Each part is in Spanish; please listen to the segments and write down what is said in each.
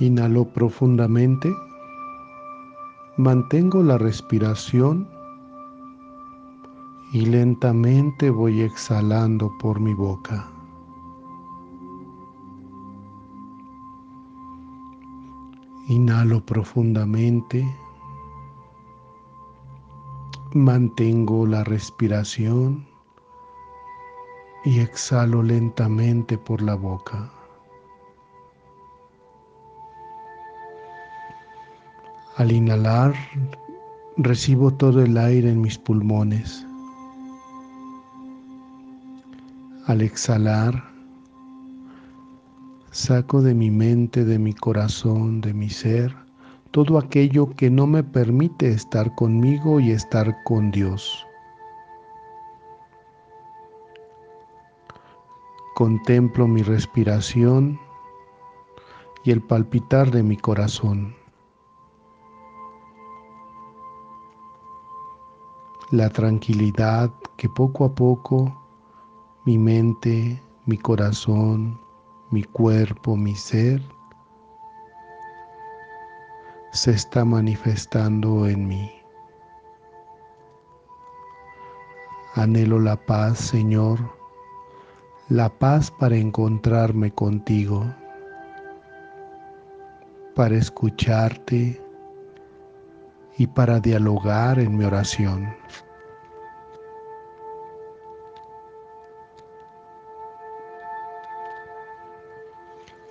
Inhalo profundamente. Mantengo la respiración y lentamente voy exhalando por mi boca. Inhalo profundamente. Mantengo la respiración y exhalo lentamente por la boca. Al inhalar, recibo todo el aire en mis pulmones. Al exhalar, saco de mi mente, de mi corazón, de mi ser, todo aquello que no me permite estar conmigo y estar con Dios. Contemplo mi respiración y el palpitar de mi corazón. La tranquilidad que poco a poco mi mente, mi corazón, mi cuerpo, mi ser se está manifestando en mí. Anhelo la paz, Señor, la paz para encontrarme contigo, para escucharte, y para dialogar en mi oración.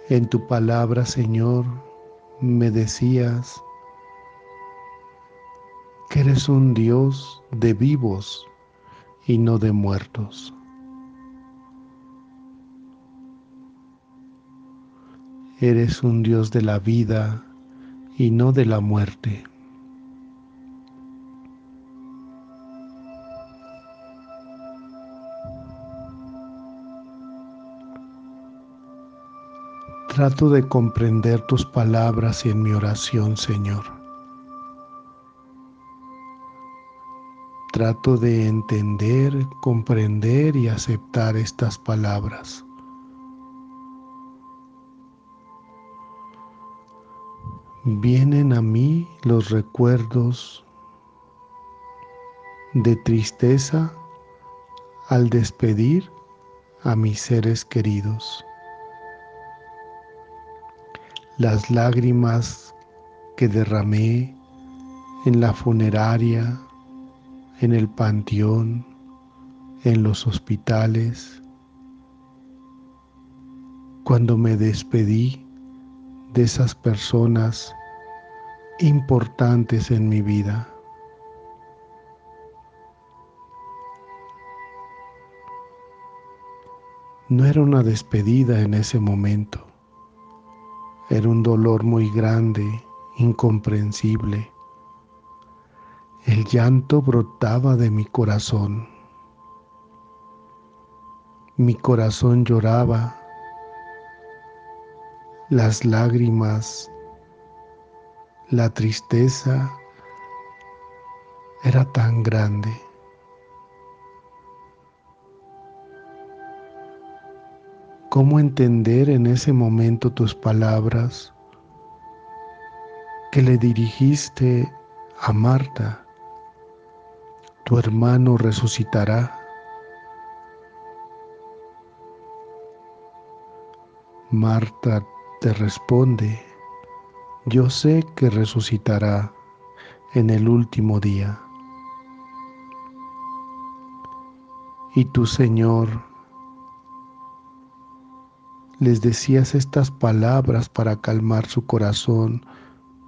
En tu palabra, Señor, me decías que eres un Dios de vivos y no de muertos. Eres un Dios de la vida y no de la muerte. Trato de comprender tus palabras en mi oración, Señor. Trato de entender, comprender y aceptar estas palabras. Vienen a mí los recuerdos de tristeza al despedir a mis seres queridos las lágrimas que derramé en la funeraria, en el panteón, en los hospitales, cuando me despedí de esas personas importantes en mi vida. No era una despedida en ese momento. Era un dolor muy grande, incomprensible. El llanto brotaba de mi corazón. Mi corazón lloraba. Las lágrimas, la tristeza era tan grande. ¿Cómo entender en ese momento tus palabras que le dirigiste a Marta? Tu hermano resucitará. Marta te responde, yo sé que resucitará en el último día. Y tu Señor les decías estas palabras para calmar su corazón,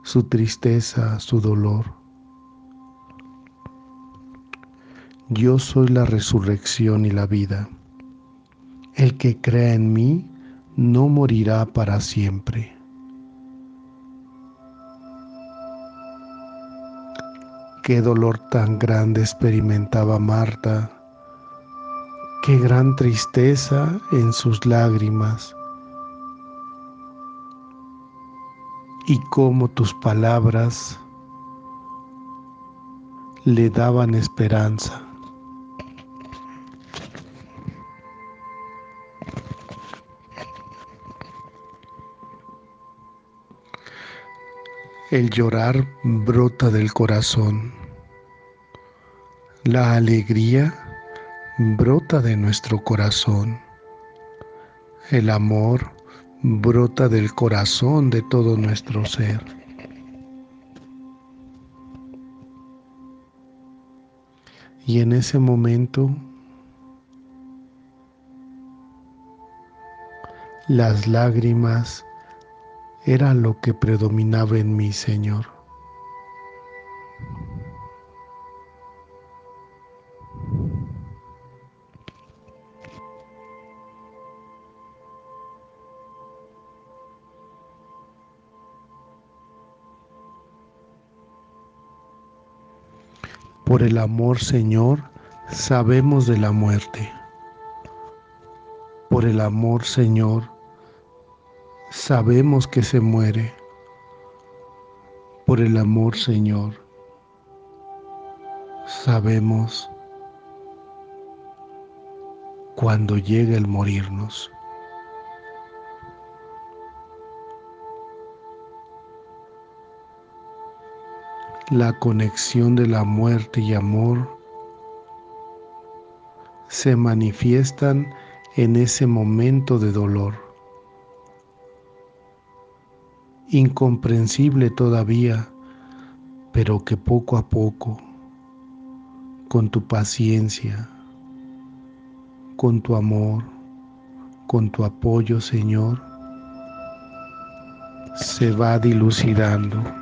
su tristeza, su dolor. Yo soy la resurrección y la vida. El que crea en mí no morirá para siempre. Qué dolor tan grande experimentaba Marta, qué gran tristeza en sus lágrimas y cómo tus palabras le daban esperanza. El llorar brota del corazón. La alegría brota de nuestro corazón. El amor brota del corazón de todo nuestro ser. Y en ese momento las lágrimas era lo que predominaba en mí, Señor. Por el amor, Señor, sabemos de la muerte. Por el amor, Señor, sabemos que se muere por el amor, Señor. Sabemos cuando llega el morirnos. La conexión de la muerte y amor se manifiestan en ese momento de dolor incomprensible todavía, pero que poco a poco, con tu paciencia, con tu amor, con tu apoyo, Señor, se va dilucidando.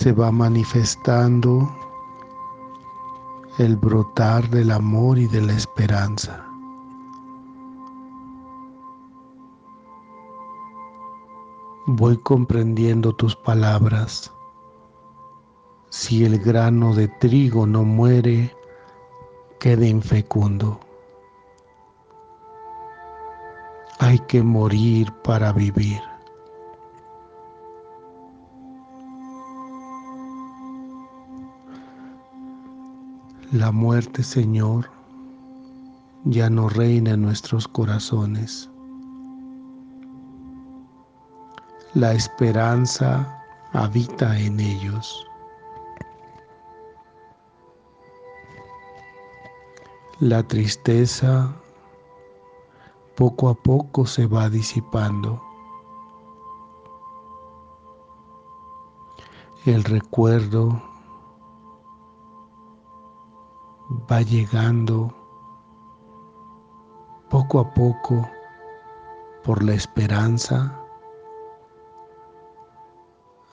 Se va manifestando el brotar del amor y de la esperanza. Voy comprendiendo tus palabras. Si el grano de trigo no muere, queda infecundo. Hay que morir para vivir. La muerte, Señor, ya no reina en nuestros corazones. La esperanza habita en ellos. La tristeza poco a poco se va disipando. El recuerdo va llegando poco a poco por la esperanza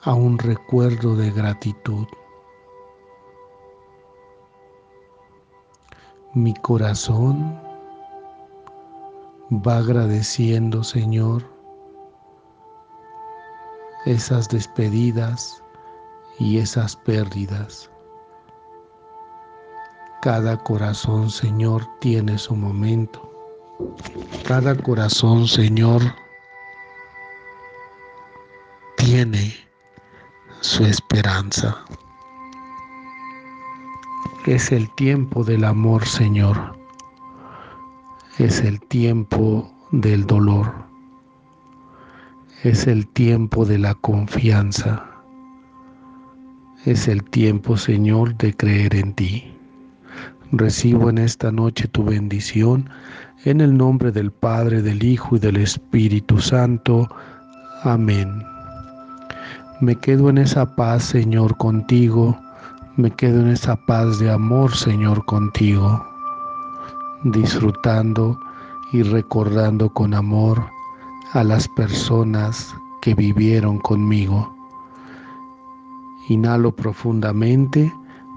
a un recuerdo de gratitud. Mi corazón va agradeciendo, Señor, esas despedidas y esas pérdidas. Cada corazón, Señor, tiene su momento. Cada corazón, Señor, tiene su esperanza. Es el tiempo del amor, Señor. Es el tiempo del dolor. Es el tiempo de la confianza. Es el tiempo, Señor, de creer en ti. Recibo en esta noche tu bendición en el nombre del Padre, del Hijo y del Espíritu Santo. Amén. Me quedo en esa paz, Señor, contigo. Me quedo en esa paz de amor, Señor, contigo. Disfrutando y recordando con amor a las personas que vivieron conmigo. Inhalo profundamente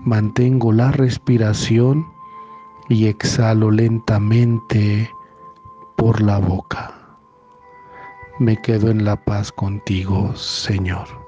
mantengo la respiración y exhalo lentamente por la boca. Me quedo en la paz contigo, Señor.